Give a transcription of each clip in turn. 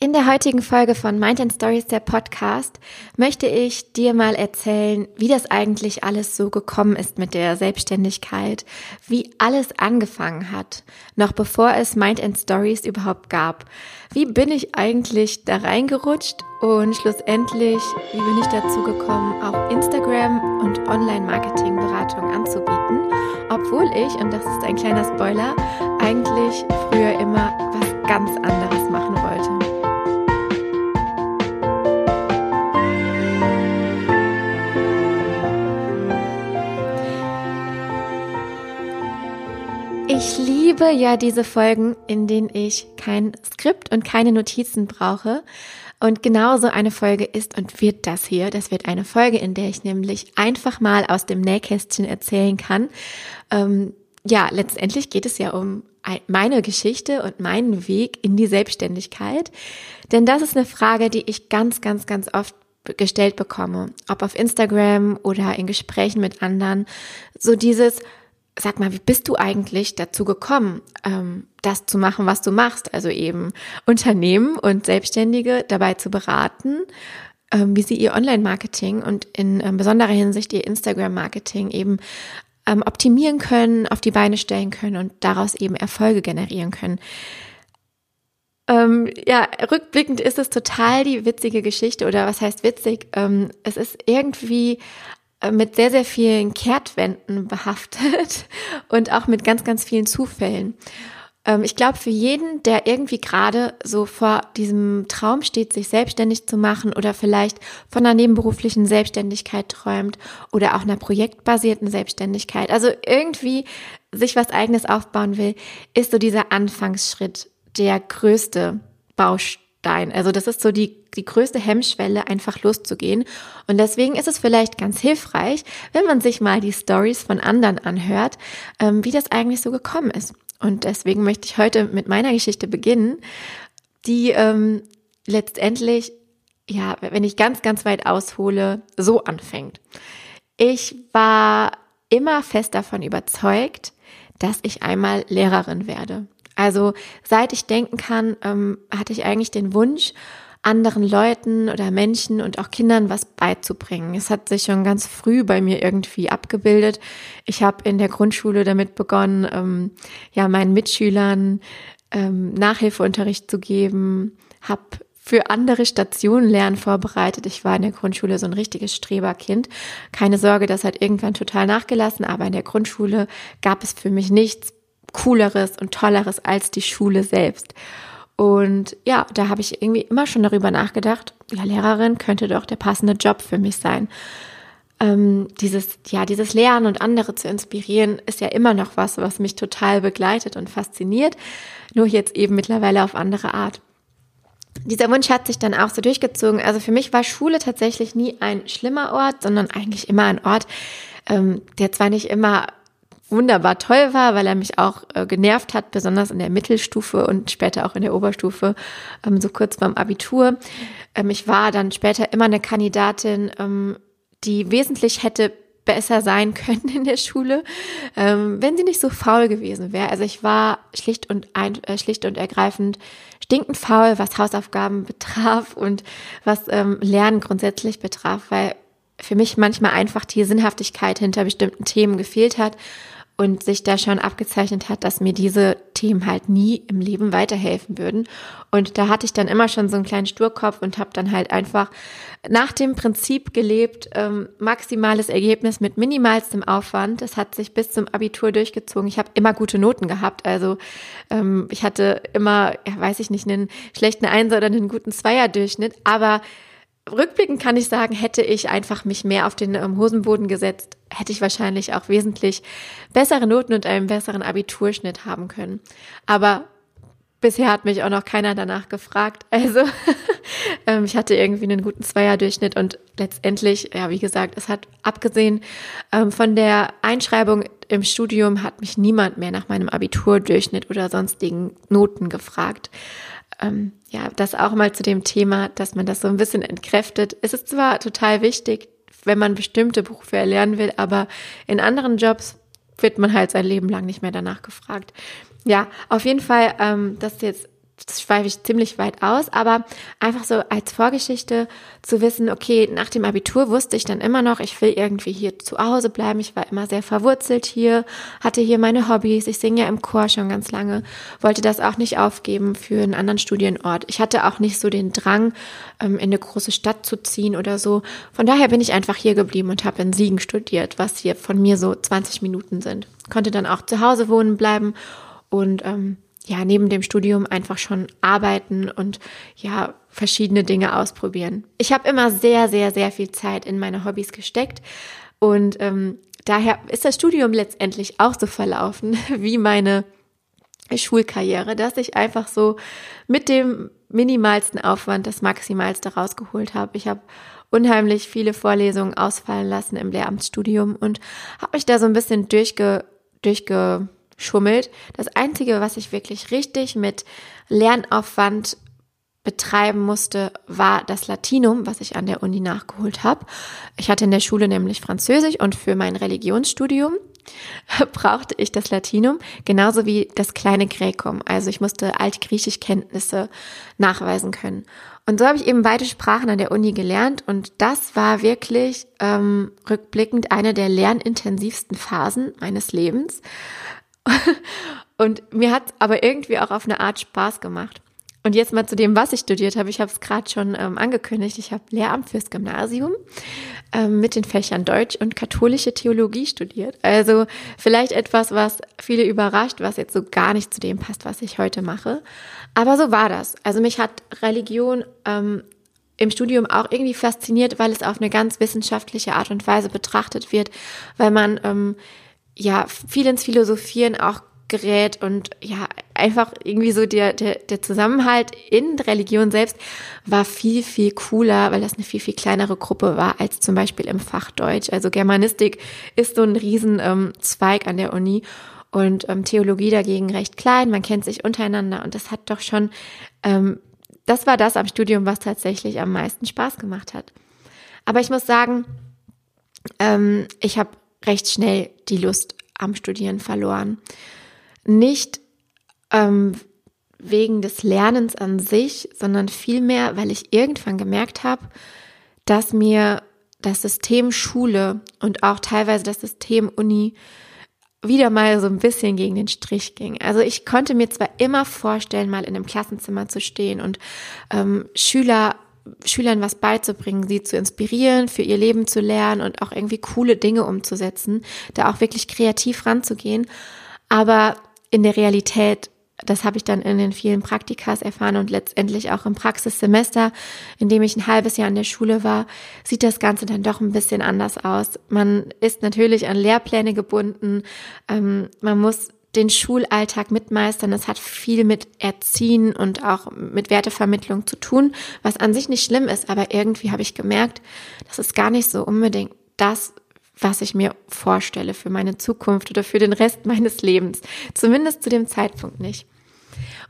In der heutigen Folge von Mind and Stories, der Podcast, möchte ich dir mal erzählen, wie das eigentlich alles so gekommen ist mit der Selbstständigkeit, wie alles angefangen hat, noch bevor es Mind and Stories überhaupt gab. Wie bin ich eigentlich da reingerutscht und schlussendlich, wie bin ich dazu gekommen, auch Instagram und Online-Marketing-Beratung anzubieten, obwohl ich, und das ist ein kleiner Spoiler, eigentlich früher immer was ganz anderes machen wollte. Ich liebe ja diese Folgen, in denen ich kein Skript und keine Notizen brauche. Und genauso eine Folge ist und wird das hier. Das wird eine Folge, in der ich nämlich einfach mal aus dem Nähkästchen erzählen kann. Ähm, ja, letztendlich geht es ja um meine Geschichte und meinen Weg in die Selbstständigkeit. Denn das ist eine Frage, die ich ganz, ganz, ganz oft gestellt bekomme. Ob auf Instagram oder in Gesprächen mit anderen. So dieses, sag mal, wie bist du eigentlich dazu gekommen, ähm, das zu machen, was du machst? Also eben Unternehmen und Selbstständige dabei zu beraten, ähm, wie sie ihr Online-Marketing und in ähm, besonderer Hinsicht ihr Instagram-Marketing eben ähm, optimieren können, auf die Beine stellen können und daraus eben Erfolge generieren können. Ähm, ja, rückblickend ist es total die witzige Geschichte oder was heißt witzig? Ähm, es ist irgendwie mit sehr, sehr vielen Kehrtwenden behaftet und auch mit ganz, ganz vielen Zufällen. Ähm, ich glaube, für jeden, der irgendwie gerade so vor diesem Traum steht, sich selbstständig zu machen oder vielleicht von einer nebenberuflichen Selbstständigkeit träumt oder auch einer projektbasierten Selbstständigkeit, also irgendwie sich was eigenes aufbauen will, ist so dieser Anfangsschritt der größte Baustein Stein. Also das ist so die, die größte Hemmschwelle, einfach loszugehen. Und deswegen ist es vielleicht ganz hilfreich, wenn man sich mal die Stories von anderen anhört, ähm, wie das eigentlich so gekommen ist. Und deswegen möchte ich heute mit meiner Geschichte beginnen, die ähm, letztendlich, ja, wenn ich ganz, ganz weit aushole, so anfängt. Ich war immer fest davon überzeugt, dass ich einmal Lehrerin werde. Also seit ich denken kann, ähm, hatte ich eigentlich den Wunsch, anderen Leuten oder Menschen und auch Kindern was beizubringen. Es hat sich schon ganz früh bei mir irgendwie abgebildet. Ich habe in der Grundschule damit begonnen, ähm, ja meinen Mitschülern ähm, Nachhilfeunterricht zu geben, habe für andere Stationen Lernen vorbereitet. Ich war in der Grundschule so ein richtiges Streberkind. Keine Sorge, das hat irgendwann total nachgelassen, aber in der Grundschule gab es für mich nichts cooleres und tolleres als die Schule selbst. Und ja, da habe ich irgendwie immer schon darüber nachgedacht, ja, Lehrerin könnte doch der passende Job für mich sein. Ähm, dieses, ja, dieses Lernen und andere zu inspirieren, ist ja immer noch was, was mich total begleitet und fasziniert. Nur jetzt eben mittlerweile auf andere Art. Dieser Wunsch hat sich dann auch so durchgezogen. Also für mich war Schule tatsächlich nie ein schlimmer Ort, sondern eigentlich immer ein Ort, ähm, der zwar nicht immer wunderbar toll war, weil er mich auch äh, genervt hat, besonders in der Mittelstufe und später auch in der Oberstufe, ähm, so kurz beim Abitur. Ähm, ich war dann später immer eine Kandidatin, ähm, die wesentlich hätte besser sein können in der Schule, ähm, wenn sie nicht so faul gewesen wäre. Also ich war schlicht und ein, äh, schlicht und ergreifend stinkend faul, was Hausaufgaben betraf und was ähm, Lernen grundsätzlich betraf, weil für mich manchmal einfach die Sinnhaftigkeit hinter bestimmten Themen gefehlt hat und sich da schon abgezeichnet hat, dass mir diese Themen halt nie im Leben weiterhelfen würden. Und da hatte ich dann immer schon so einen kleinen Sturkopf und habe dann halt einfach nach dem Prinzip gelebt, ähm, maximales Ergebnis mit minimalstem Aufwand. Das hat sich bis zum Abitur durchgezogen. Ich habe immer gute Noten gehabt. Also ähm, ich hatte immer, ja, weiß ich nicht, einen schlechten Einser oder einen guten Zweierdurchschnitt, aber rückblickend kann ich sagen, hätte ich einfach mich mehr auf den ähm, Hosenboden gesetzt, hätte ich wahrscheinlich auch wesentlich bessere Noten und einen besseren Abiturschnitt haben können. Aber bisher hat mich auch noch keiner danach gefragt. Also ähm, ich hatte irgendwie einen guten Zweierdurchschnitt und letztendlich, ja, wie gesagt, es hat abgesehen ähm, von der Einschreibung im Studium hat mich niemand mehr nach meinem Abiturdurchschnitt oder sonstigen Noten gefragt ähm, ja, das auch mal zu dem Thema, dass man das so ein bisschen entkräftet. Es ist zwar total wichtig, wenn man bestimmte Berufe erlernen will, aber in anderen Jobs wird man halt sein Leben lang nicht mehr danach gefragt. Ja, auf jeden Fall, ähm, das jetzt schweife ich ziemlich weit aus, aber einfach so als Vorgeschichte zu wissen, okay, nach dem Abitur wusste ich dann immer noch, ich will irgendwie hier zu Hause bleiben. Ich war immer sehr verwurzelt hier, hatte hier meine Hobbys. Ich singe ja im Chor schon ganz lange, wollte das auch nicht aufgeben für einen anderen Studienort. Ich hatte auch nicht so den Drang, ähm, in eine große Stadt zu ziehen oder so. Von daher bin ich einfach hier geblieben und habe in Siegen studiert, was hier von mir so 20 Minuten sind. Konnte dann auch zu Hause wohnen bleiben und ähm, ja, neben dem Studium einfach schon arbeiten und ja, verschiedene Dinge ausprobieren. Ich habe immer sehr, sehr, sehr viel Zeit in meine Hobbys gesteckt und ähm, daher ist das Studium letztendlich auch so verlaufen wie meine Schulkarriere, dass ich einfach so mit dem minimalsten Aufwand das Maximalste rausgeholt habe. Ich habe unheimlich viele Vorlesungen ausfallen lassen im Lehramtsstudium und habe mich da so ein bisschen durchge, durchge schummelt. Das Einzige, was ich wirklich richtig mit Lernaufwand betreiben musste, war das Latinum, was ich an der Uni nachgeholt habe. Ich hatte in der Schule nämlich Französisch und für mein Religionsstudium brauchte ich das Latinum, genauso wie das kleine Gräkum. Also ich musste Altgriechisch-Kenntnisse nachweisen können. Und so habe ich eben beide Sprachen an der Uni gelernt und das war wirklich ähm, rückblickend eine der lernintensivsten Phasen meines Lebens. und mir hat aber irgendwie auch auf eine Art Spaß gemacht. Und jetzt mal zu dem, was ich studiert habe. Ich habe es gerade schon ähm, angekündigt. Ich habe Lehramt fürs Gymnasium ähm, mit den Fächern Deutsch und katholische Theologie studiert. Also vielleicht etwas, was viele überrascht, was jetzt so gar nicht zu dem passt, was ich heute mache. Aber so war das. Also mich hat Religion ähm, im Studium auch irgendwie fasziniert, weil es auf eine ganz wissenschaftliche Art und Weise betrachtet wird, weil man ähm, ja viel ins Philosophieren auch gerät und ja, einfach irgendwie so der, der, der Zusammenhalt in Religion selbst war viel, viel cooler, weil das eine viel, viel kleinere Gruppe war als zum Beispiel im Fach Deutsch. Also Germanistik ist so ein riesen ähm, an der Uni und ähm, Theologie dagegen recht klein, man kennt sich untereinander und das hat doch schon, ähm, das war das am Studium, was tatsächlich am meisten Spaß gemacht hat. Aber ich muss sagen, ähm, ich habe recht schnell die Lust am Studieren verloren. Nicht ähm, wegen des Lernens an sich, sondern vielmehr, weil ich irgendwann gemerkt habe, dass mir das System Schule und auch teilweise das System Uni wieder mal so ein bisschen gegen den Strich ging. Also ich konnte mir zwar immer vorstellen, mal in einem Klassenzimmer zu stehen und ähm, Schüler Schülern was beizubringen, sie zu inspirieren, für ihr Leben zu lernen und auch irgendwie coole Dinge umzusetzen, da auch wirklich kreativ ranzugehen. Aber in der Realität, das habe ich dann in den vielen Praktikas erfahren und letztendlich auch im Praxissemester, in dem ich ein halbes Jahr in der Schule war, sieht das Ganze dann doch ein bisschen anders aus. Man ist natürlich an Lehrpläne gebunden, ähm, man muss den Schulalltag mitmeistern. Das hat viel mit Erziehen und auch mit Wertevermittlung zu tun, was an sich nicht schlimm ist. Aber irgendwie habe ich gemerkt, das ist gar nicht so unbedingt das, was ich mir vorstelle für meine Zukunft oder für den Rest meines Lebens. Zumindest zu dem Zeitpunkt nicht.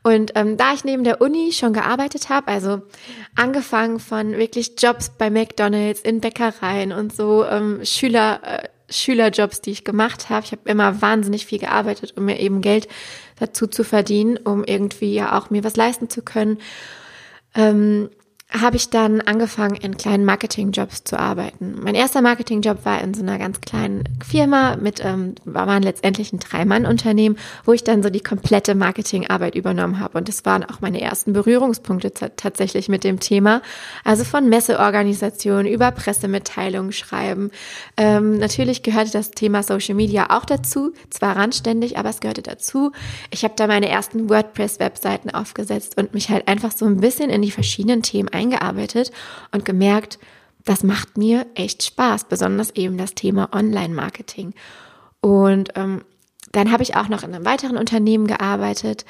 Und ähm, da ich neben der Uni schon gearbeitet habe, also angefangen von wirklich Jobs bei McDonald's, in Bäckereien und so ähm, Schüler, äh, Schülerjobs, die ich gemacht habe. Ich habe immer wahnsinnig viel gearbeitet, um mir eben Geld dazu zu verdienen, um irgendwie ja auch mir was leisten zu können. Ähm, habe ich dann angefangen, in kleinen Marketingjobs zu arbeiten. Mein erster Marketingjob war in so einer ganz kleinen Firma mit, ähm, war man letztendlich ein Drei-Mann-Unternehmen, wo ich dann so die komplette Marketingarbeit übernommen habe. Und das waren auch meine ersten Berührungspunkte tatsächlich mit dem Thema. Also von Messeorganisation über Pressemitteilungen schreiben. Ähm, natürlich gehörte das Thema Social Media auch dazu, zwar randständig, aber es gehörte dazu. Ich habe da meine ersten WordPress-Webseiten aufgesetzt und mich halt einfach so ein bisschen in die verschiedenen Themen eingearbeitet und gemerkt, das macht mir echt Spaß, besonders eben das Thema Online-Marketing. Und ähm, dann habe ich auch noch in einem weiteren Unternehmen gearbeitet,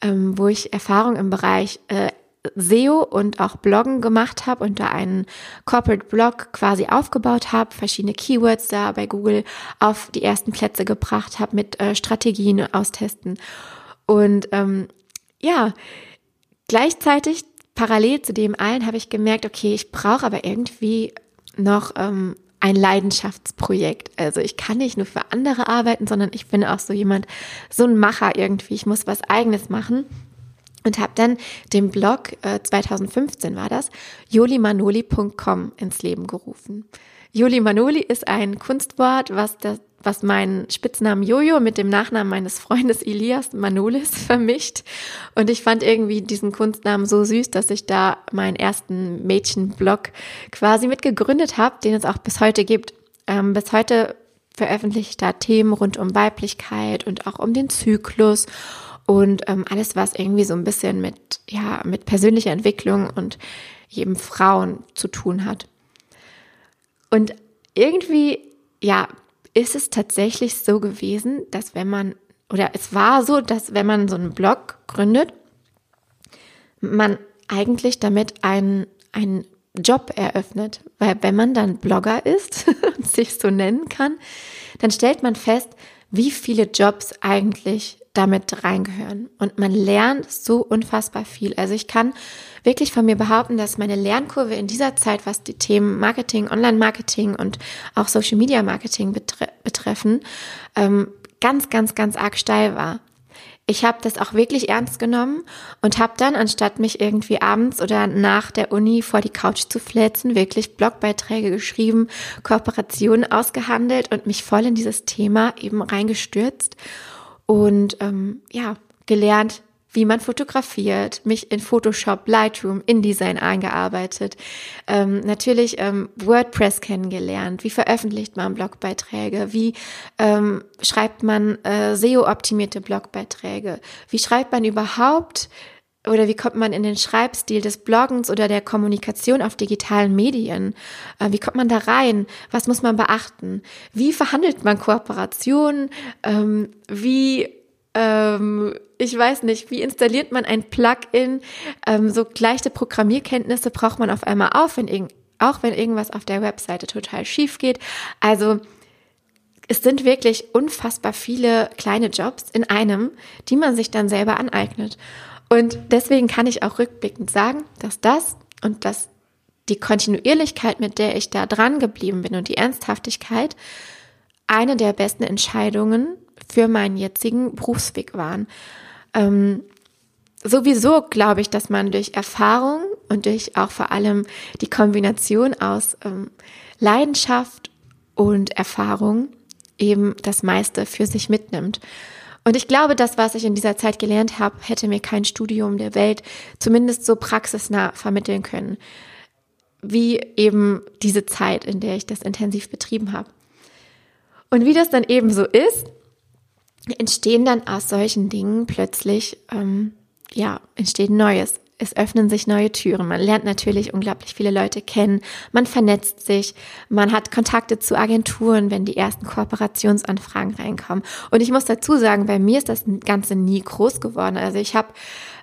ähm, wo ich Erfahrung im Bereich äh, SEO und auch Bloggen gemacht habe und da einen Corporate Blog quasi aufgebaut habe, verschiedene Keywords da bei Google auf die ersten Plätze gebracht habe mit äh, Strategien austesten. Und ähm, ja, gleichzeitig parallel zu dem allen habe ich gemerkt, okay, ich brauche aber irgendwie noch ähm, ein Leidenschaftsprojekt. Also ich kann nicht nur für andere arbeiten, sondern ich bin auch so jemand, so ein Macher irgendwie. Ich muss was eigenes machen. und habe dann den Blog, äh, 2015 war das, jolimanoli.com ins Leben gerufen. Joli Manoli ist ein Kunstwort, was, das, was meinen Spitznamen Jojo mit dem Nachnamen meines Freundes Elias Manolis vermischt. Und ich fand irgendwie diesen Kunstnamen so süß, dass ich da meinen ersten Mädchenblog quasi mit gegründet habe, den es auch bis heute gibt. Ähm, bis heute veröffentliche ich da Themen rund um Weiblichkeit und auch um den Zyklus und ähm, alles, was irgendwie so ein bisschen mit, ja, mit persönlicher Entwicklung und jedem Frauen zu tun hat. Und irgendwie, ja, ist es tatsächlich so gewesen, dass wenn man, oder es war so, dass wenn man so einen Blog gründet, man eigentlich damit einen, einen Job eröffnet. Weil wenn man dann Blogger ist und sich so nennen kann, dann stellt man fest, wie viele Jobs eigentlich damit reingehören. Und man lernt so unfassbar viel. Also ich kann wirklich von mir behaupten, dass meine Lernkurve in dieser Zeit, was die Themen Marketing, Online-Marketing und auch Social-Media-Marketing betre betreffen, ähm, ganz, ganz, ganz arg steil war. Ich habe das auch wirklich ernst genommen und habe dann, anstatt mich irgendwie abends oder nach der Uni vor die Couch zu flätzen, wirklich Blogbeiträge geschrieben, Kooperationen ausgehandelt und mich voll in dieses Thema eben reingestürzt und ähm, ja, gelernt, wie man fotografiert, mich in Photoshop, Lightroom, InDesign eingearbeitet, ähm, natürlich ähm, WordPress kennengelernt, wie veröffentlicht man Blogbeiträge, wie ähm, schreibt man äh, SEO-optimierte Blogbeiträge, wie schreibt man überhaupt oder wie kommt man in den Schreibstil des Bloggens oder der Kommunikation auf digitalen Medien? Äh, wie kommt man da rein? Was muss man beachten? Wie verhandelt man Kooperationen? Ähm, wie ähm, ich weiß nicht, wie installiert man ein Plugin? Ähm, so leichte Programmierkenntnisse braucht man auf einmal auf, wenn auch wenn irgendwas auf der Webseite total schief geht. Also es sind wirklich unfassbar viele kleine Jobs in einem, die man sich dann selber aneignet. Und deswegen kann ich auch rückblickend sagen, dass das und dass die Kontinuierlichkeit, mit der ich da dran geblieben bin und die Ernsthaftigkeit eine der besten Entscheidungen für meinen jetzigen Berufsweg waren. Ähm, sowieso glaube ich, dass man durch Erfahrung und durch auch vor allem die Kombination aus ähm, Leidenschaft und Erfahrung eben das meiste für sich mitnimmt. Und ich glaube, das, was ich in dieser Zeit gelernt habe, hätte mir kein Studium der Welt zumindest so praxisnah vermitteln können, wie eben diese Zeit, in der ich das intensiv betrieben habe. Und wie das dann eben so ist, entstehen dann aus solchen Dingen plötzlich, ähm, ja, entsteht Neues. Es öffnen sich neue Türen. Man lernt natürlich unglaublich viele Leute kennen. Man vernetzt sich. Man hat Kontakte zu Agenturen, wenn die ersten Kooperationsanfragen reinkommen. Und ich muss dazu sagen, bei mir ist das Ganze nie groß geworden. Also ich habe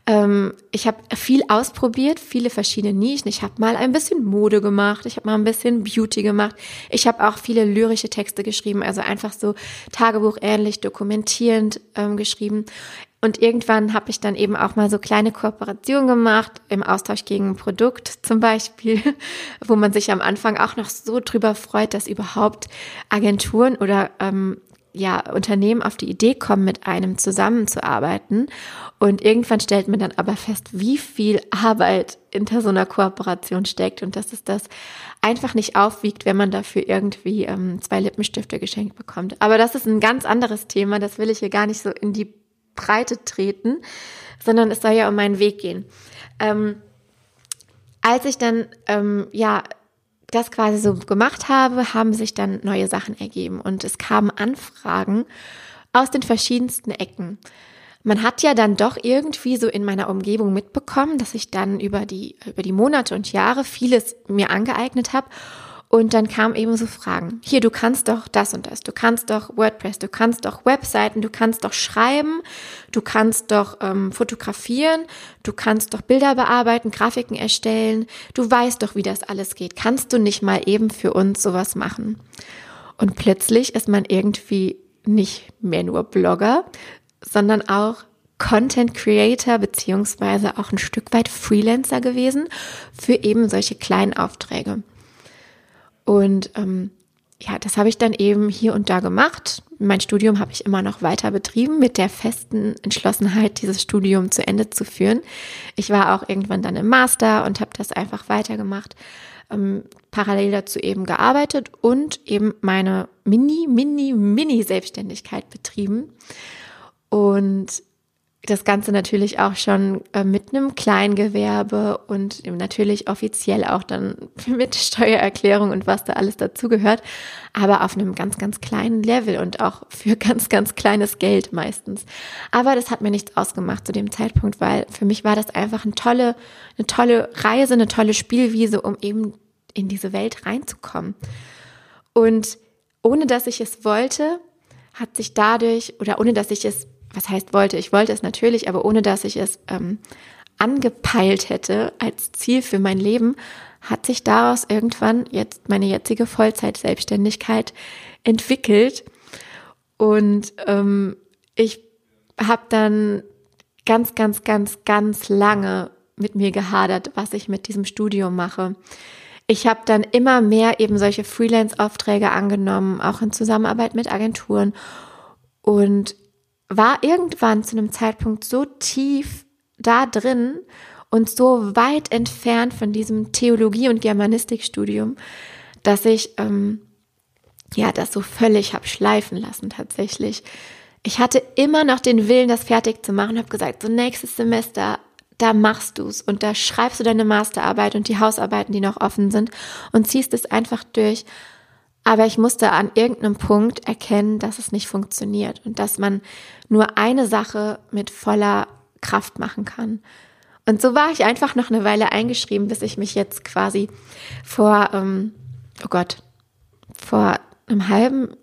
ähm, ich habe viel ausprobiert, viele verschiedene Nischen. Ich habe mal ein bisschen Mode gemacht, ich habe mal ein bisschen Beauty gemacht. Ich habe auch viele lyrische Texte geschrieben, also einfach so Tagebuchähnlich dokumentierend ähm, geschrieben. Und irgendwann habe ich dann eben auch mal so kleine Kooperationen gemacht, im Austausch gegen ein Produkt zum Beispiel, wo man sich am Anfang auch noch so drüber freut, dass überhaupt Agenturen oder ähm, ja, Unternehmen auf die Idee kommen, mit einem zusammenzuarbeiten. Und irgendwann stellt man dann aber fest, wie viel Arbeit hinter so einer Kooperation steckt und dass es das einfach nicht aufwiegt, wenn man dafür irgendwie ähm, zwei Lippenstifte geschenkt bekommt. Aber das ist ein ganz anderes Thema, das will ich hier gar nicht so in die Breite treten, sondern es soll ja um meinen Weg gehen. Ähm, als ich dann ähm, ja das quasi so gemacht habe, haben sich dann neue Sachen ergeben und es kamen Anfragen aus den verschiedensten Ecken. Man hat ja dann doch irgendwie so in meiner Umgebung mitbekommen, dass ich dann über die, über die Monate und Jahre vieles mir angeeignet habe und dann kamen eben so Fragen. Hier, du kannst doch das und das. Du kannst doch WordPress, du kannst doch Webseiten, du kannst doch schreiben, du kannst doch ähm, fotografieren, du kannst doch Bilder bearbeiten, Grafiken erstellen. Du weißt doch, wie das alles geht. Kannst du nicht mal eben für uns sowas machen? Und plötzlich ist man irgendwie nicht mehr nur Blogger, sondern auch Content Creator beziehungsweise auch ein Stück weit Freelancer gewesen für eben solche kleinen Aufträge. Und ähm, ja, das habe ich dann eben hier und da gemacht, mein Studium habe ich immer noch weiter betrieben mit der festen Entschlossenheit, dieses Studium zu Ende zu führen. Ich war auch irgendwann dann im Master und habe das einfach weitergemacht, ähm, parallel dazu eben gearbeitet und eben meine Mini, Mini, Mini-Selbstständigkeit betrieben. Und das Ganze natürlich auch schon äh, mit einem Kleingewerbe und natürlich offiziell auch dann mit Steuererklärung und was da alles dazugehört, aber auf einem ganz, ganz kleinen Level und auch für ganz, ganz kleines Geld meistens. Aber das hat mir nichts ausgemacht zu dem Zeitpunkt, weil für mich war das einfach eine tolle, eine tolle Reise, eine tolle Spielwiese, um eben in diese Welt reinzukommen. Und ohne dass ich es wollte, hat sich dadurch oder ohne dass ich es was heißt wollte, ich wollte es natürlich, aber ohne dass ich es ähm, angepeilt hätte als Ziel für mein Leben, hat sich daraus irgendwann jetzt meine jetzige Vollzeit-Selbstständigkeit entwickelt. Und ähm, ich habe dann ganz, ganz, ganz, ganz lange mit mir gehadert, was ich mit diesem Studium mache. Ich habe dann immer mehr eben solche Freelance-Aufträge angenommen, auch in Zusammenarbeit mit Agenturen. Und war irgendwann zu einem Zeitpunkt so tief da drin und so weit entfernt von diesem Theologie- und Germanistikstudium, dass ich ähm, ja das so völlig hab schleifen lassen tatsächlich. Ich hatte immer noch den Willen, das fertig zu machen, habe gesagt, so nächstes Semester, da machst du's und da schreibst du deine Masterarbeit und die Hausarbeiten, die noch offen sind und ziehst es einfach durch. Aber ich musste an irgendeinem Punkt erkennen, dass es nicht funktioniert und dass man nur eine Sache mit voller Kraft machen kann. Und so war ich einfach noch eine Weile eingeschrieben, bis ich mich jetzt quasi vor, ähm, oh Gott, vor einem halben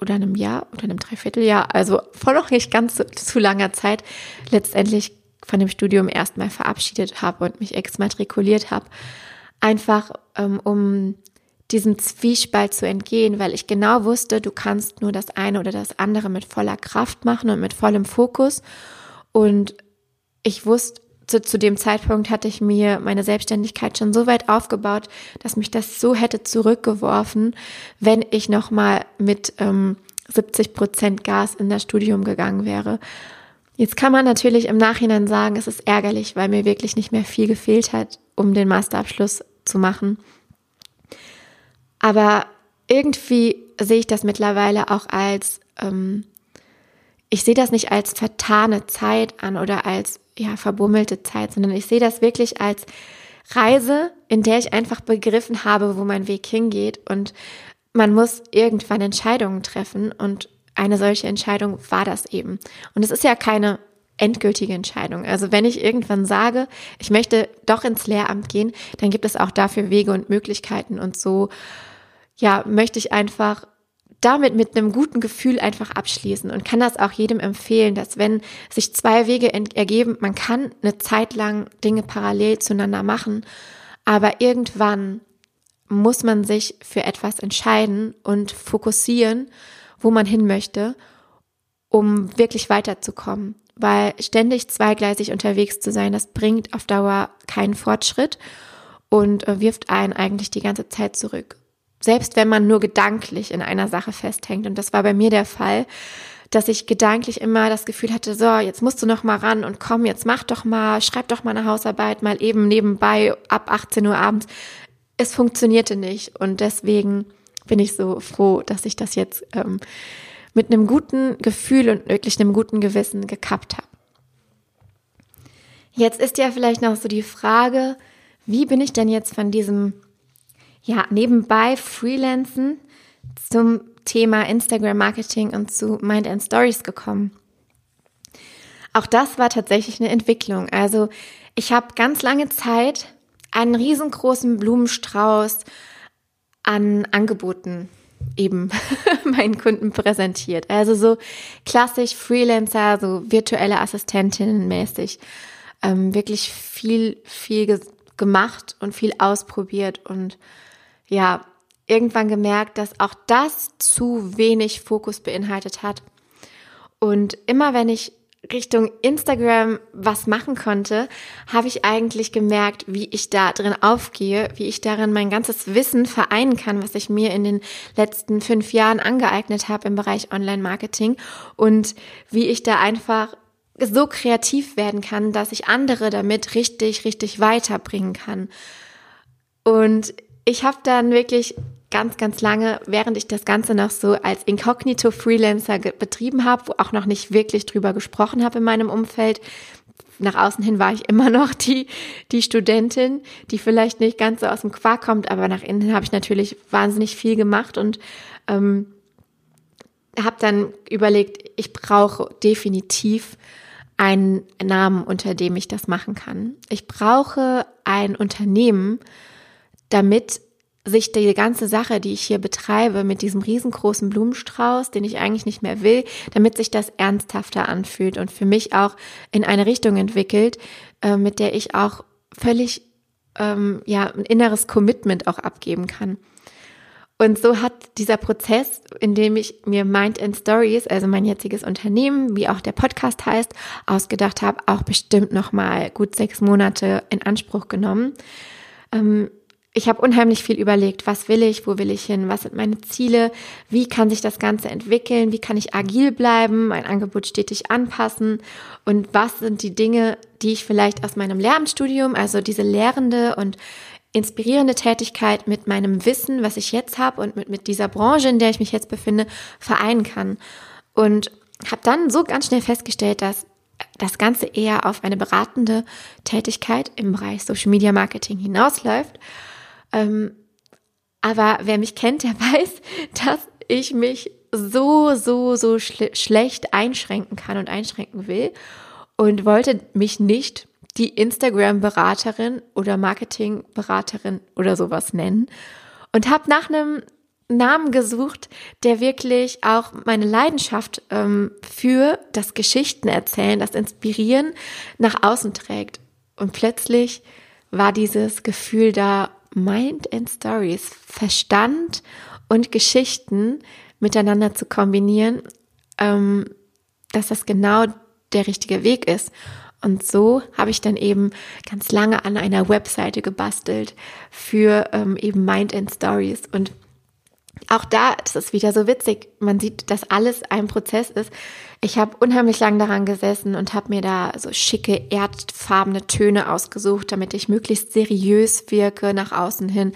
oder einem Jahr oder einem Dreivierteljahr, also vor noch nicht ganz zu, zu langer Zeit, letztendlich von dem Studium erstmal verabschiedet habe und mich exmatrikuliert habe. Einfach ähm, um diesem Zwiespalt zu entgehen, weil ich genau wusste, du kannst nur das eine oder das andere mit voller Kraft machen und mit vollem Fokus. Und ich wusste, zu, zu dem Zeitpunkt hatte ich mir meine Selbstständigkeit schon so weit aufgebaut, dass mich das so hätte zurückgeworfen, wenn ich nochmal mit ähm, 70 Prozent Gas in das Studium gegangen wäre. Jetzt kann man natürlich im Nachhinein sagen, es ist ärgerlich, weil mir wirklich nicht mehr viel gefehlt hat, um den Masterabschluss zu machen. Aber irgendwie sehe ich das mittlerweile auch als, ähm, ich sehe das nicht als vertane Zeit an oder als ja verbummelte Zeit, sondern ich sehe das wirklich als Reise, in der ich einfach begriffen habe, wo mein Weg hingeht und man muss irgendwann Entscheidungen treffen und eine solche Entscheidung war das eben. Und es ist ja keine endgültige Entscheidung. Also wenn ich irgendwann sage, ich möchte doch ins Lehramt gehen, dann gibt es auch dafür Wege und Möglichkeiten und so ja, möchte ich einfach damit mit einem guten Gefühl einfach abschließen und kann das auch jedem empfehlen, dass wenn sich zwei Wege ergeben, man kann eine Zeit lang Dinge parallel zueinander machen, aber irgendwann muss man sich für etwas entscheiden und fokussieren, wo man hin möchte, um wirklich weiterzukommen. Weil ständig zweigleisig unterwegs zu sein, das bringt auf Dauer keinen Fortschritt und äh, wirft einen eigentlich die ganze Zeit zurück. Selbst wenn man nur gedanklich in einer Sache festhängt. Und das war bei mir der Fall, dass ich gedanklich immer das Gefühl hatte, so, jetzt musst du noch mal ran und komm, jetzt mach doch mal, schreib doch mal eine Hausarbeit mal eben nebenbei ab 18 Uhr abends. Es funktionierte nicht. Und deswegen bin ich so froh, dass ich das jetzt ähm, mit einem guten Gefühl und wirklich einem guten Gewissen gekappt habe. Jetzt ist ja vielleicht noch so die Frage, wie bin ich denn jetzt von diesem ja, nebenbei Freelancen zum Thema Instagram Marketing und zu Mind and Stories gekommen. Auch das war tatsächlich eine Entwicklung. Also ich habe ganz lange Zeit einen riesengroßen Blumenstrauß an Angeboten eben meinen Kunden präsentiert. Also so klassisch Freelancer, so virtuelle Assistentinnen mäßig. Ähm, wirklich viel, viel gemacht und viel ausprobiert und ja, irgendwann gemerkt, dass auch das zu wenig Fokus beinhaltet hat. Und immer wenn ich Richtung Instagram was machen konnte, habe ich eigentlich gemerkt, wie ich da drin aufgehe, wie ich darin mein ganzes Wissen vereinen kann, was ich mir in den letzten fünf Jahren angeeignet habe im Bereich Online-Marketing und wie ich da einfach so kreativ werden kann, dass ich andere damit richtig, richtig weiterbringen kann. Und ich habe dann wirklich ganz, ganz lange, während ich das Ganze noch so als Inkognito-Freelancer betrieben habe, wo auch noch nicht wirklich drüber gesprochen habe in meinem Umfeld. Nach außen hin war ich immer noch die, die Studentin, die vielleicht nicht ganz so aus dem Quark kommt, aber nach innen habe ich natürlich wahnsinnig viel gemacht und ähm, habe dann überlegt, ich brauche definitiv einen Namen, unter dem ich das machen kann. Ich brauche ein Unternehmen, damit sich die ganze Sache, die ich hier betreibe, mit diesem riesengroßen Blumenstrauß, den ich eigentlich nicht mehr will, damit sich das ernsthafter anfühlt und für mich auch in eine Richtung entwickelt, äh, mit der ich auch völlig ähm, ja ein inneres Commitment auch abgeben kann. Und so hat dieser Prozess, in dem ich mir Mind and Stories, also mein jetziges Unternehmen, wie auch der Podcast heißt, ausgedacht habe, auch bestimmt noch mal gut sechs Monate in Anspruch genommen. Ähm, ich habe unheimlich viel überlegt, was will ich, wo will ich hin, was sind meine Ziele, wie kann sich das Ganze entwickeln, wie kann ich agil bleiben, mein Angebot stetig anpassen und was sind die Dinge, die ich vielleicht aus meinem Lehramtsstudium, also diese lehrende und inspirierende Tätigkeit mit meinem Wissen, was ich jetzt habe und mit, mit dieser Branche, in der ich mich jetzt befinde, vereinen kann. Und habe dann so ganz schnell festgestellt, dass das Ganze eher auf eine beratende Tätigkeit im Bereich Social Media Marketing hinausläuft ähm, aber wer mich kennt, der weiß, dass ich mich so, so, so schl schlecht einschränken kann und einschränken will und wollte mich nicht die Instagram-Beraterin oder Marketing-Beraterin oder sowas nennen und habe nach einem Namen gesucht, der wirklich auch meine Leidenschaft ähm, für das Geschichten erzählen, das Inspirieren nach außen trägt. Und plötzlich war dieses Gefühl da, Mind and Stories, Verstand und Geschichten miteinander zu kombinieren, ähm, dass das genau der richtige Weg ist. Und so habe ich dann eben ganz lange an einer Webseite gebastelt für ähm, eben Mind and Stories. Und auch da, das ist wieder so witzig, man sieht, dass alles ein Prozess ist. Ich habe unheimlich lang daran gesessen und habe mir da so schicke erdfarbene Töne ausgesucht, damit ich möglichst seriös wirke nach außen hin.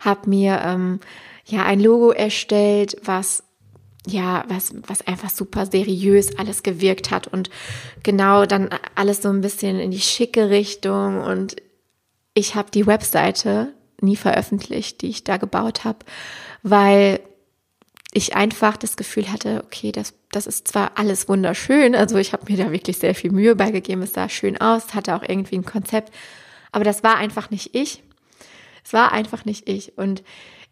Habe mir ähm, ja ein Logo erstellt, was ja, was, was einfach super seriös alles gewirkt hat und genau dann alles so ein bisschen in die schicke Richtung und ich habe die Webseite nie veröffentlicht, die ich da gebaut habe weil ich einfach das Gefühl hatte, okay, das, das ist zwar alles wunderschön, also ich habe mir da wirklich sehr viel Mühe beigegeben, es sah schön aus, hatte auch irgendwie ein Konzept, aber das war einfach nicht ich. Es war einfach nicht ich. Und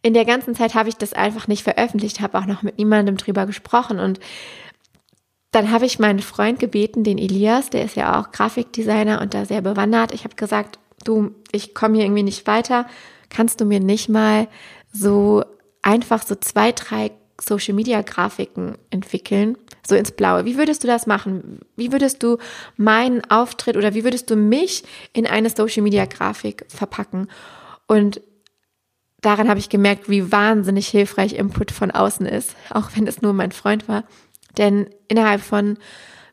in der ganzen Zeit habe ich das einfach nicht veröffentlicht, habe auch noch mit niemandem drüber gesprochen und dann habe ich meinen Freund gebeten, den Elias, der ist ja auch Grafikdesigner und da sehr bewandert. Ich habe gesagt, du, ich komme hier irgendwie nicht weiter. Kannst du mir nicht mal so einfach so zwei, drei Social Media Grafiken entwickeln, so ins Blaue. Wie würdest du das machen? Wie würdest du meinen Auftritt oder wie würdest du mich in eine Social Media Grafik verpacken? Und daran habe ich gemerkt, wie wahnsinnig hilfreich Input von außen ist, auch wenn es nur mein Freund war. Denn innerhalb von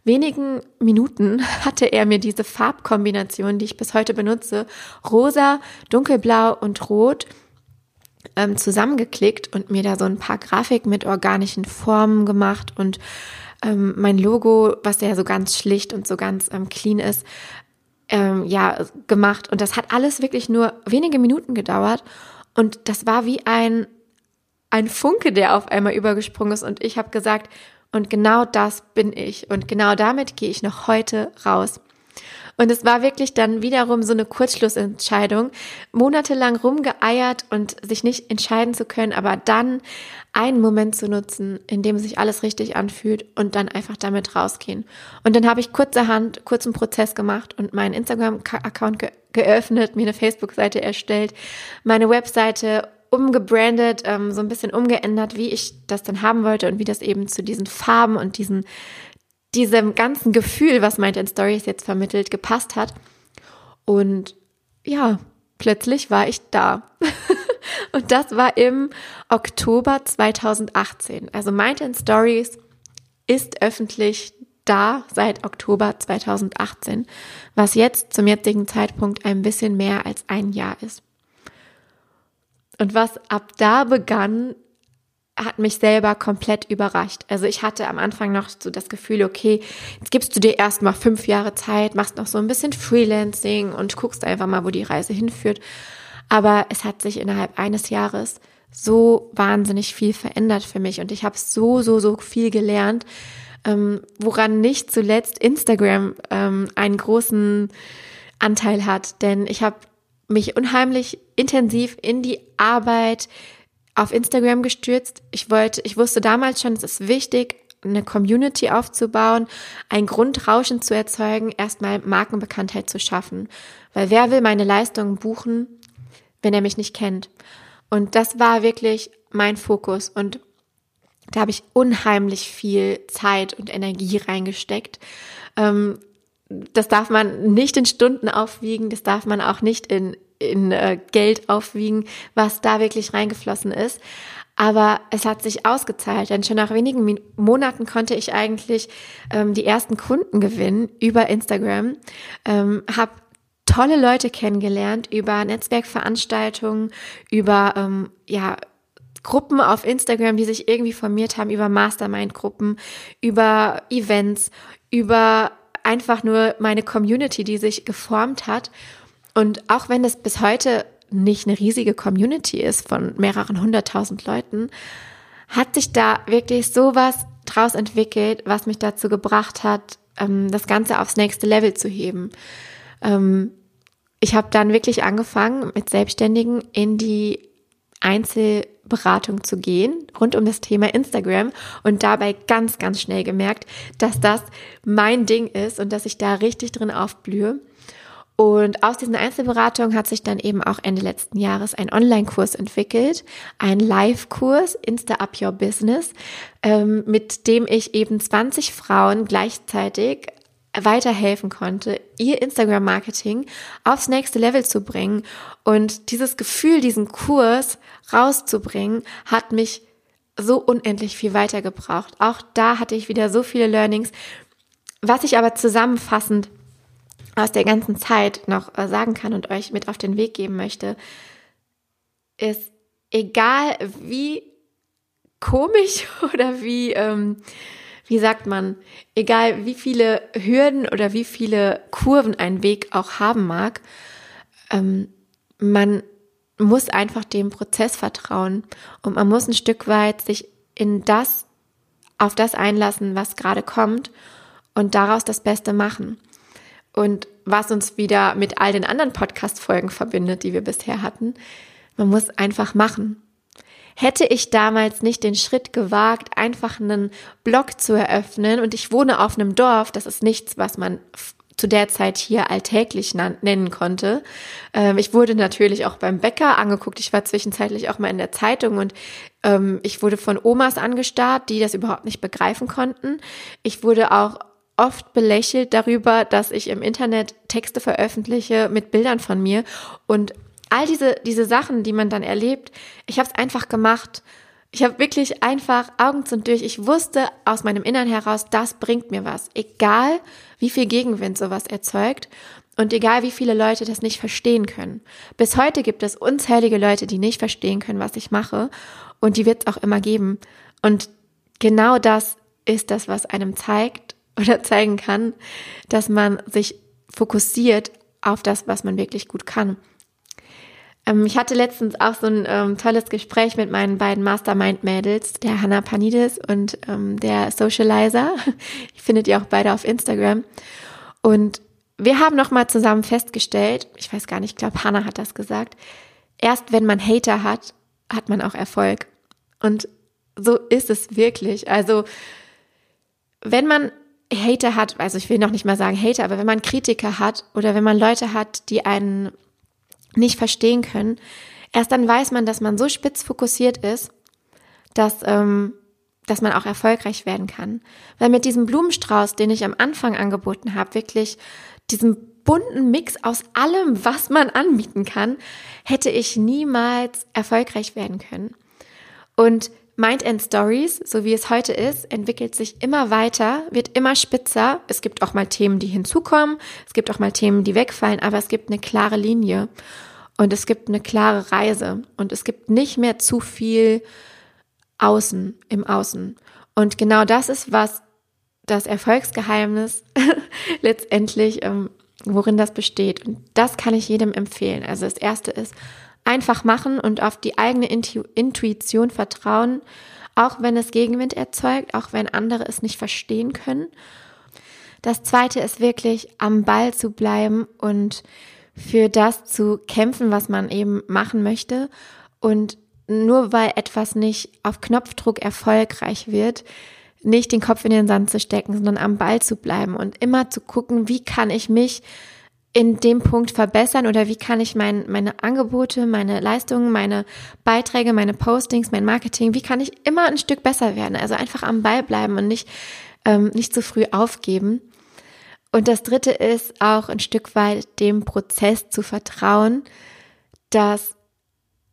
wenigen Minuten hatte er mir diese Farbkombination, die ich bis heute benutze, rosa, dunkelblau und rot ähm, zusammengeklickt und mir da so ein paar Grafiken mit organischen Formen gemacht und ähm, mein Logo, was ja so ganz schlicht und so ganz ähm, clean ist, ähm, ja, gemacht. Und das hat alles wirklich nur wenige Minuten gedauert. Und das war wie ein, ein Funke, der auf einmal übergesprungen ist. Und ich habe gesagt, und genau das bin ich. Und genau damit gehe ich noch heute raus. Und es war wirklich dann wiederum so eine Kurzschlussentscheidung, monatelang rumgeeiert und sich nicht entscheiden zu können, aber dann einen Moment zu nutzen, in dem sich alles richtig anfühlt und dann einfach damit rausgehen. Und dann habe ich kurzerhand kurzen Prozess gemacht und meinen Instagram-Account ge geöffnet, mir eine Facebook-Seite erstellt, meine Webseite umgebrandet, ähm, so ein bisschen umgeändert, wie ich das dann haben wollte und wie das eben zu diesen Farben und diesen diesem ganzen Gefühl, was Mind and Stories jetzt vermittelt, gepasst hat. Und ja, plötzlich war ich da. Und das war im Oktober 2018. Also Mind and Stories ist öffentlich da seit Oktober 2018, was jetzt zum jetzigen Zeitpunkt ein bisschen mehr als ein Jahr ist. Und was ab da begann, hat mich selber komplett überrascht. Also ich hatte am Anfang noch so das Gefühl, okay, jetzt gibst du dir erstmal fünf Jahre Zeit, machst noch so ein bisschen Freelancing und guckst einfach mal, wo die Reise hinführt. Aber es hat sich innerhalb eines Jahres so wahnsinnig viel verändert für mich und ich habe so, so, so viel gelernt, ähm, woran nicht zuletzt Instagram ähm, einen großen Anteil hat. Denn ich habe mich unheimlich intensiv in die Arbeit auf Instagram gestürzt. Ich wollte, ich wusste damals schon, es ist wichtig, eine Community aufzubauen, ein Grundrauschen zu erzeugen, erstmal Markenbekanntheit zu schaffen. Weil wer will meine Leistungen buchen, wenn er mich nicht kennt? Und das war wirklich mein Fokus. Und da habe ich unheimlich viel Zeit und Energie reingesteckt. Ähm, das darf man nicht in Stunden aufwiegen, das darf man auch nicht in, in äh, Geld aufwiegen, was da wirklich reingeflossen ist. Aber es hat sich ausgezahlt, denn schon nach wenigen Monaten konnte ich eigentlich ähm, die ersten Kunden gewinnen über Instagram, ähm, habe tolle Leute kennengelernt über Netzwerkveranstaltungen, über ähm, ja Gruppen auf Instagram, die sich irgendwie formiert haben, über Mastermind-Gruppen, über Events, über einfach nur meine Community, die sich geformt hat. Und auch wenn es bis heute nicht eine riesige Community ist von mehreren hunderttausend Leuten, hat sich da wirklich sowas draus entwickelt, was mich dazu gebracht hat, ähm, das Ganze aufs nächste Level zu heben. Ähm, ich habe dann wirklich angefangen, mit Selbstständigen in die Einzelberatung zu gehen rund um das Thema Instagram und dabei ganz, ganz schnell gemerkt, dass das mein Ding ist und dass ich da richtig drin aufblühe. Und aus diesen Einzelberatungen hat sich dann eben auch Ende letzten Jahres ein Online-Kurs entwickelt, ein Live-Kurs Insta Up Your Business, ähm, mit dem ich eben 20 Frauen gleichzeitig weiterhelfen konnte, ihr Instagram-Marketing aufs nächste Level zu bringen. Und dieses Gefühl, diesen Kurs rauszubringen, hat mich so unendlich viel weitergebracht. Auch da hatte ich wieder so viele Learnings. Was ich aber zusammenfassend aus der ganzen Zeit noch äh, sagen kann und euch mit auf den Weg geben möchte, ist, egal wie komisch oder wie, ähm, wie sagt man, egal wie viele Hürden oder wie viele Kurven ein Weg auch haben mag, ähm, man muss einfach dem Prozess vertrauen und man muss ein Stück weit sich in das, auf das einlassen, was gerade kommt und daraus das Beste machen. Und was uns wieder mit all den anderen Podcast-Folgen verbindet, die wir bisher hatten, man muss einfach machen. Hätte ich damals nicht den Schritt gewagt, einfach einen Blog zu eröffnen und ich wohne auf einem Dorf, das ist nichts, was man zu der Zeit hier alltäglich nennen konnte. Ähm, ich wurde natürlich auch beim Bäcker angeguckt. Ich war zwischenzeitlich auch mal in der Zeitung und ähm, ich wurde von Omas angestarrt, die das überhaupt nicht begreifen konnten. Ich wurde auch oft belächelt darüber, dass ich im Internet Texte veröffentliche mit Bildern von mir und all diese diese Sachen, die man dann erlebt. Ich habe es einfach gemacht. Ich habe wirklich einfach Augen zum durch. Ich wusste aus meinem Innern heraus, das bringt mir was, egal wie viel Gegenwind sowas erzeugt und egal wie viele Leute das nicht verstehen können. Bis heute gibt es unzählige Leute, die nicht verstehen können, was ich mache und die wird es auch immer geben. Und genau das ist das, was einem zeigt, oder zeigen kann, dass man sich fokussiert auf das, was man wirklich gut kann. Ähm, ich hatte letztens auch so ein ähm, tolles Gespräch mit meinen beiden Mastermind-Mädels, der Hannah Panidis und ähm, der Socializer. Ich findet ihr auch beide auf Instagram. Und wir haben nochmal zusammen festgestellt, ich weiß gar nicht, ich glaube, Hannah hat das gesagt, erst wenn man Hater hat, hat man auch Erfolg. Und so ist es wirklich. Also, wenn man Hater hat, also ich will noch nicht mal sagen Hater, aber wenn man Kritiker hat oder wenn man Leute hat, die einen nicht verstehen können, erst dann weiß man, dass man so spitz fokussiert ist, dass ähm, dass man auch erfolgreich werden kann. Weil mit diesem Blumenstrauß, den ich am Anfang angeboten habe, wirklich diesem bunten Mix aus allem, was man anbieten kann, hätte ich niemals erfolgreich werden können. Und Mind and Stories, so wie es heute ist, entwickelt sich immer weiter, wird immer spitzer. Es gibt auch mal Themen, die hinzukommen, es gibt auch mal Themen, die wegfallen, aber es gibt eine klare Linie und es gibt eine klare Reise und es gibt nicht mehr zu viel Außen im Außen. Und genau das ist, was das Erfolgsgeheimnis letztendlich, ähm, worin das besteht. Und das kann ich jedem empfehlen. Also das erste ist, einfach machen und auf die eigene Intu Intuition vertrauen, auch wenn es Gegenwind erzeugt, auch wenn andere es nicht verstehen können. Das zweite ist wirklich am Ball zu bleiben und für das zu kämpfen, was man eben machen möchte. Und nur weil etwas nicht auf Knopfdruck erfolgreich wird, nicht den Kopf in den Sand zu stecken, sondern am Ball zu bleiben und immer zu gucken, wie kann ich mich in dem Punkt verbessern oder wie kann ich mein, meine Angebote, meine Leistungen, meine Beiträge, meine Postings, mein Marketing, wie kann ich immer ein Stück besser werden? Also einfach am Ball bleiben und nicht, ähm, nicht zu früh aufgeben. Und das dritte ist auch ein Stück weit dem Prozess zu vertrauen, dass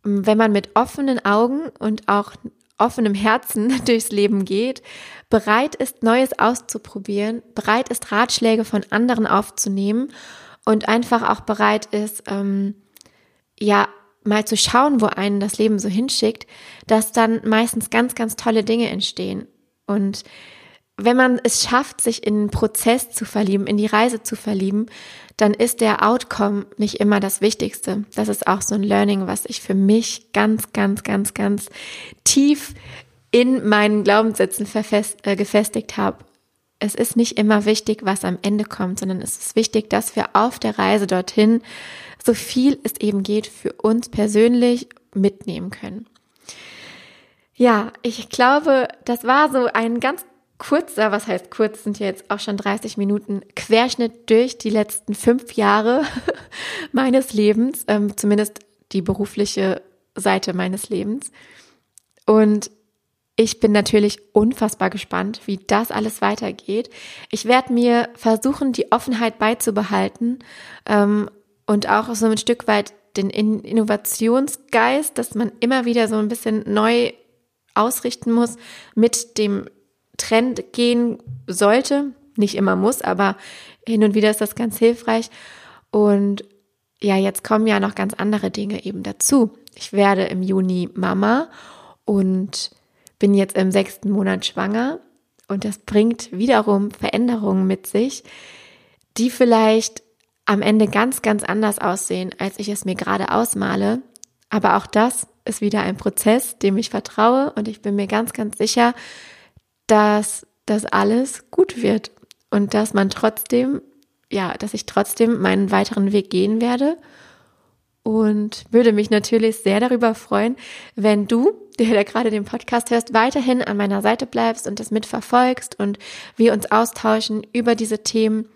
ähm, wenn man mit offenen Augen und auch offenem Herzen durchs Leben geht, bereit ist, Neues auszuprobieren, bereit ist, Ratschläge von anderen aufzunehmen und einfach auch bereit ist, ähm, ja, mal zu schauen, wo einen das Leben so hinschickt, dass dann meistens ganz, ganz tolle Dinge entstehen. Und wenn man es schafft, sich in den Prozess zu verlieben, in die Reise zu verlieben, dann ist der Outcome nicht immer das Wichtigste. Das ist auch so ein Learning, was ich für mich ganz, ganz, ganz, ganz tief in meinen Glaubenssätzen äh, gefestigt habe es ist nicht immer wichtig, was am Ende kommt, sondern es ist wichtig, dass wir auf der Reise dorthin so viel es eben geht für uns persönlich mitnehmen können. Ja, ich glaube, das war so ein ganz kurzer, was heißt kurz, sind ja jetzt auch schon 30 Minuten Querschnitt durch die letzten fünf Jahre meines Lebens, ähm, zumindest die berufliche Seite meines Lebens. Und ich bin natürlich unfassbar gespannt, wie das alles weitergeht. Ich werde mir versuchen, die Offenheit beizubehalten ähm, und auch so ein Stück weit den Innovationsgeist, dass man immer wieder so ein bisschen neu ausrichten muss, mit dem Trend gehen sollte. Nicht immer muss, aber hin und wieder ist das ganz hilfreich. Und ja, jetzt kommen ja noch ganz andere Dinge eben dazu. Ich werde im Juni Mama und bin jetzt im sechsten Monat schwanger und das bringt wiederum Veränderungen mit sich, die vielleicht am Ende ganz, ganz anders aussehen, als ich es mir gerade ausmale. Aber auch das ist wieder ein Prozess, dem ich vertraue und ich bin mir ganz, ganz sicher, dass das alles gut wird und dass man trotzdem, ja, dass ich trotzdem meinen weiteren Weg gehen werde und würde mich natürlich sehr darüber freuen, wenn du, der da gerade den Podcast hörst, weiterhin an meiner Seite bleibst und das mitverfolgst und wir uns austauschen über diese Themen.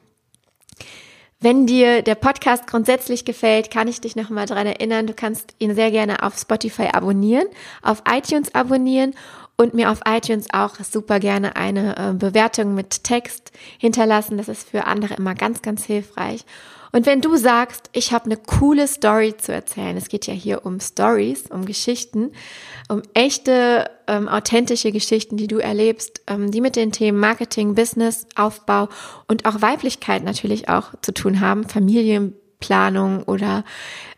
Wenn dir der Podcast grundsätzlich gefällt, kann ich dich nochmal daran erinnern, du kannst ihn sehr gerne auf Spotify abonnieren, auf iTunes abonnieren und mir auf iTunes auch super gerne eine äh, Bewertung mit Text hinterlassen. Das ist für andere immer ganz, ganz hilfreich. Und wenn du sagst, ich habe eine coole Story zu erzählen, es geht ja hier um Stories, um Geschichten, um echte, ähm, authentische Geschichten, die du erlebst, ähm, die mit den Themen Marketing, Business, Aufbau und auch Weiblichkeit natürlich auch zu tun haben, Familienplanung oder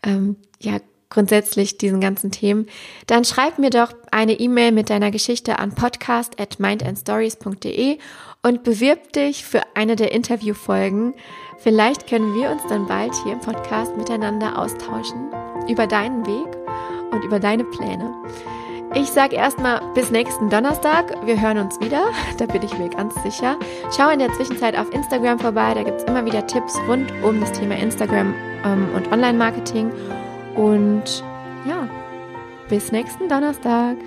ähm, ja grundsätzlich diesen ganzen Themen, dann schreib mir doch eine E-Mail mit deiner Geschichte an podcast at mindandstories.de und bewirb dich für eine der Interviewfolgen. Vielleicht können wir uns dann bald hier im Podcast miteinander austauschen über deinen Weg und über deine Pläne. Ich sage erstmal bis nächsten Donnerstag. Wir hören uns wieder, da bin ich mir ganz sicher. Schau in der Zwischenzeit auf Instagram vorbei, da gibt es immer wieder Tipps rund um das Thema Instagram ähm, und Online-Marketing. Und ja, bis nächsten Donnerstag.